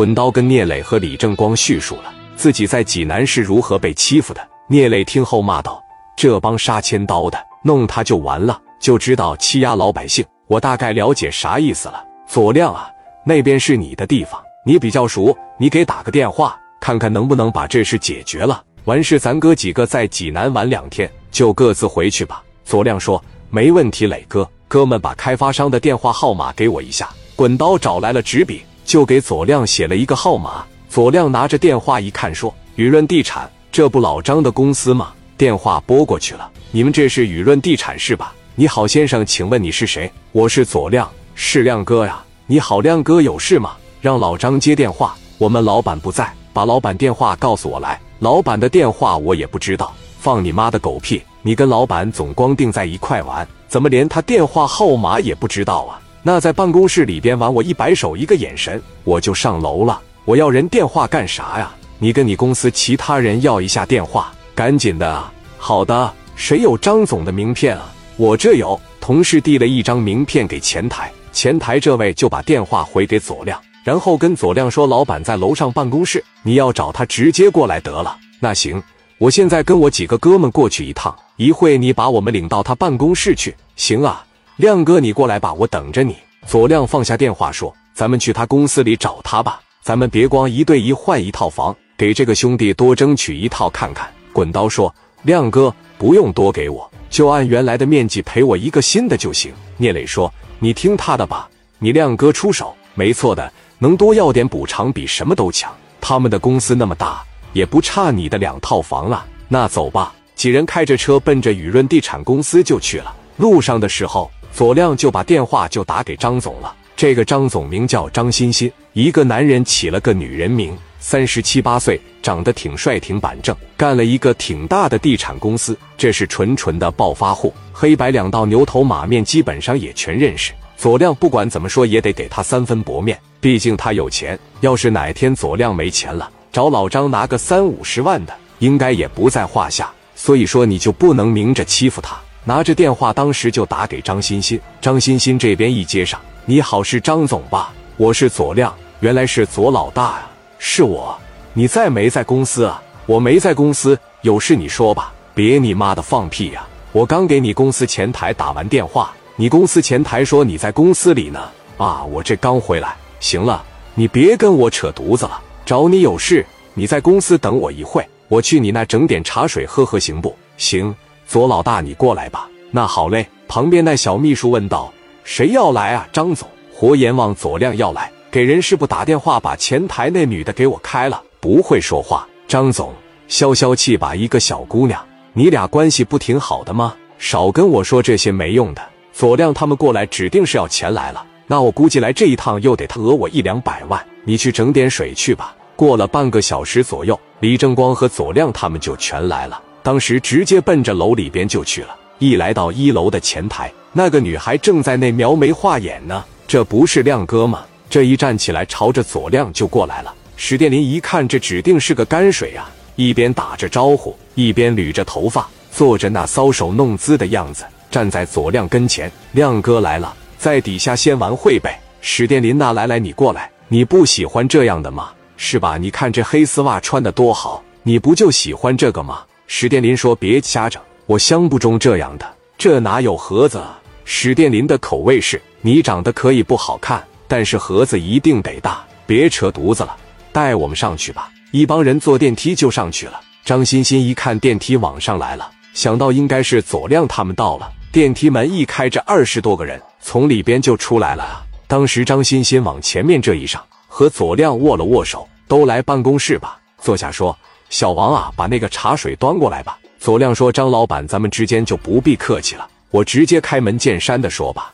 滚刀跟聂磊和李正光叙述了自己在济南是如何被欺负的。聂磊听后骂道：“这帮杀千刀的，弄他就完了，就知道欺压老百姓。我大概了解啥意思了。左亮啊，那边是你的地方，你比较熟，你给打个电话，看看能不能把这事解决了。完事，咱哥几个在济南玩两天，就各自回去吧。”左亮说：“没问题，磊哥。哥们，把开发商的电话号码给我一下。”滚刀找来了纸笔，就给左亮写了一个号码。左亮拿着电话一看，说：“雨润地产，这不老张的公司吗？”电话拨过去了，“你们这是雨润地产是吧？你好，先生，请问你是谁？我是左亮，是亮哥呀。你好，亮哥，有事吗？让老张接电话，我们老板不在，把老板电话告诉我来。老板的电话我也不知道，放你妈的狗屁！”你跟老板总光腚在一块玩，怎么连他电话号码也不知道啊？那在办公室里边玩，我一摆手，一个眼神，我就上楼了。我要人电话干啥呀？你跟你公司其他人要一下电话，赶紧的啊！好的，谁有张总的名片啊？我这有。同事递了一张名片给前台，前台这位就把电话回给左亮，然后跟左亮说：“老板在楼上办公室，你要找他直接过来得了。”那行。我现在跟我几个哥们过去一趟，一会你把我们领到他办公室去。行啊，亮哥，你过来吧，我等着你。左亮放下电话说：“咱们去他公司里找他吧，咱们别光一对一换一套房，给这个兄弟多争取一套看看。”滚刀说：“亮哥，不用多给我，就按原来的面积赔我一个新的就行。”聂磊说：“你听他的吧，你亮哥出手，没错的，能多要点补偿比什么都强。他们的公司那么大。”也不差你的两套房了，那走吧。几人开着车奔着雨润地产公司就去了。路上的时候，左亮就把电话就打给张总了。这个张总名叫张欣欣，一个男人起了个女人名，三十七八岁，长得挺帅挺板正，干了一个挺大的地产公司，这是纯纯的暴发户，黑白两道牛头马面基本上也全认识。左亮不管怎么说也得给他三分薄面，毕竟他有钱。要是哪天左亮没钱了，找老张拿个三五十万的，应该也不在话下。所以说，你就不能明着欺负他。拿着电话，当时就打给张欣欣。张欣欣这边一接上：“你好，是张总吧？我是左亮，原来是左老大呀，是我。你在没在公司啊？我没在公司，有事你说吧。别你妈的放屁呀！我刚给你公司前台打完电话，你公司前台说你在公司里呢。啊，我这刚回来。行了，你别跟我扯犊子了。”找你有事，你在公司等我一会，我去你那整点茶水喝喝，行不行？左老大，你过来吧。那好嘞。旁边那小秘书问道：“谁要来啊？”张总，活阎王左亮要来，给人事部打电话，把前台那女的给我开了。不会说话，张总，消消气吧。一个小姑娘，你俩关系不挺好的吗？少跟我说这些没用的。左亮他们过来，指定是要钱来了。那我估计来这一趟又得他讹我一两百万。你去整点水去吧。过了半个小时左右，李正光和左亮他们就全来了。当时直接奔着楼里边就去了。一来到一楼的前台，那个女孩正在那描眉画眼呢。这不是亮哥吗？这一站起来，朝着左亮就过来了。史殿林一看，这指定是个泔水啊！一边打着招呼，一边捋着头发，做着那搔首弄姿的样子，站在左亮跟前。亮哥来了，在底下先玩会呗。史殿林，那来来，你过来，你不喜欢这样的吗？是吧？你看这黑丝袜穿的多好，你不就喜欢这个吗？史殿林说：“别瞎整，我相不中这样的，这哪有盒子？”史殿林的口味是：你长得可以不好看，但是盒子一定得大。别扯犊子了，带我们上去吧。一帮人坐电梯就上去了。张欣欣一看电梯往上来了，想到应该是左亮他们到了。电梯门一开，这二十多个人从里边就出来了啊！当时张欣欣往前面这一上。和左亮握了握手，都来办公室吧，坐下说：“小王啊，把那个茶水端过来吧。”左亮说：“张老板，咱们之间就不必客气了，我直接开门见山的说吧，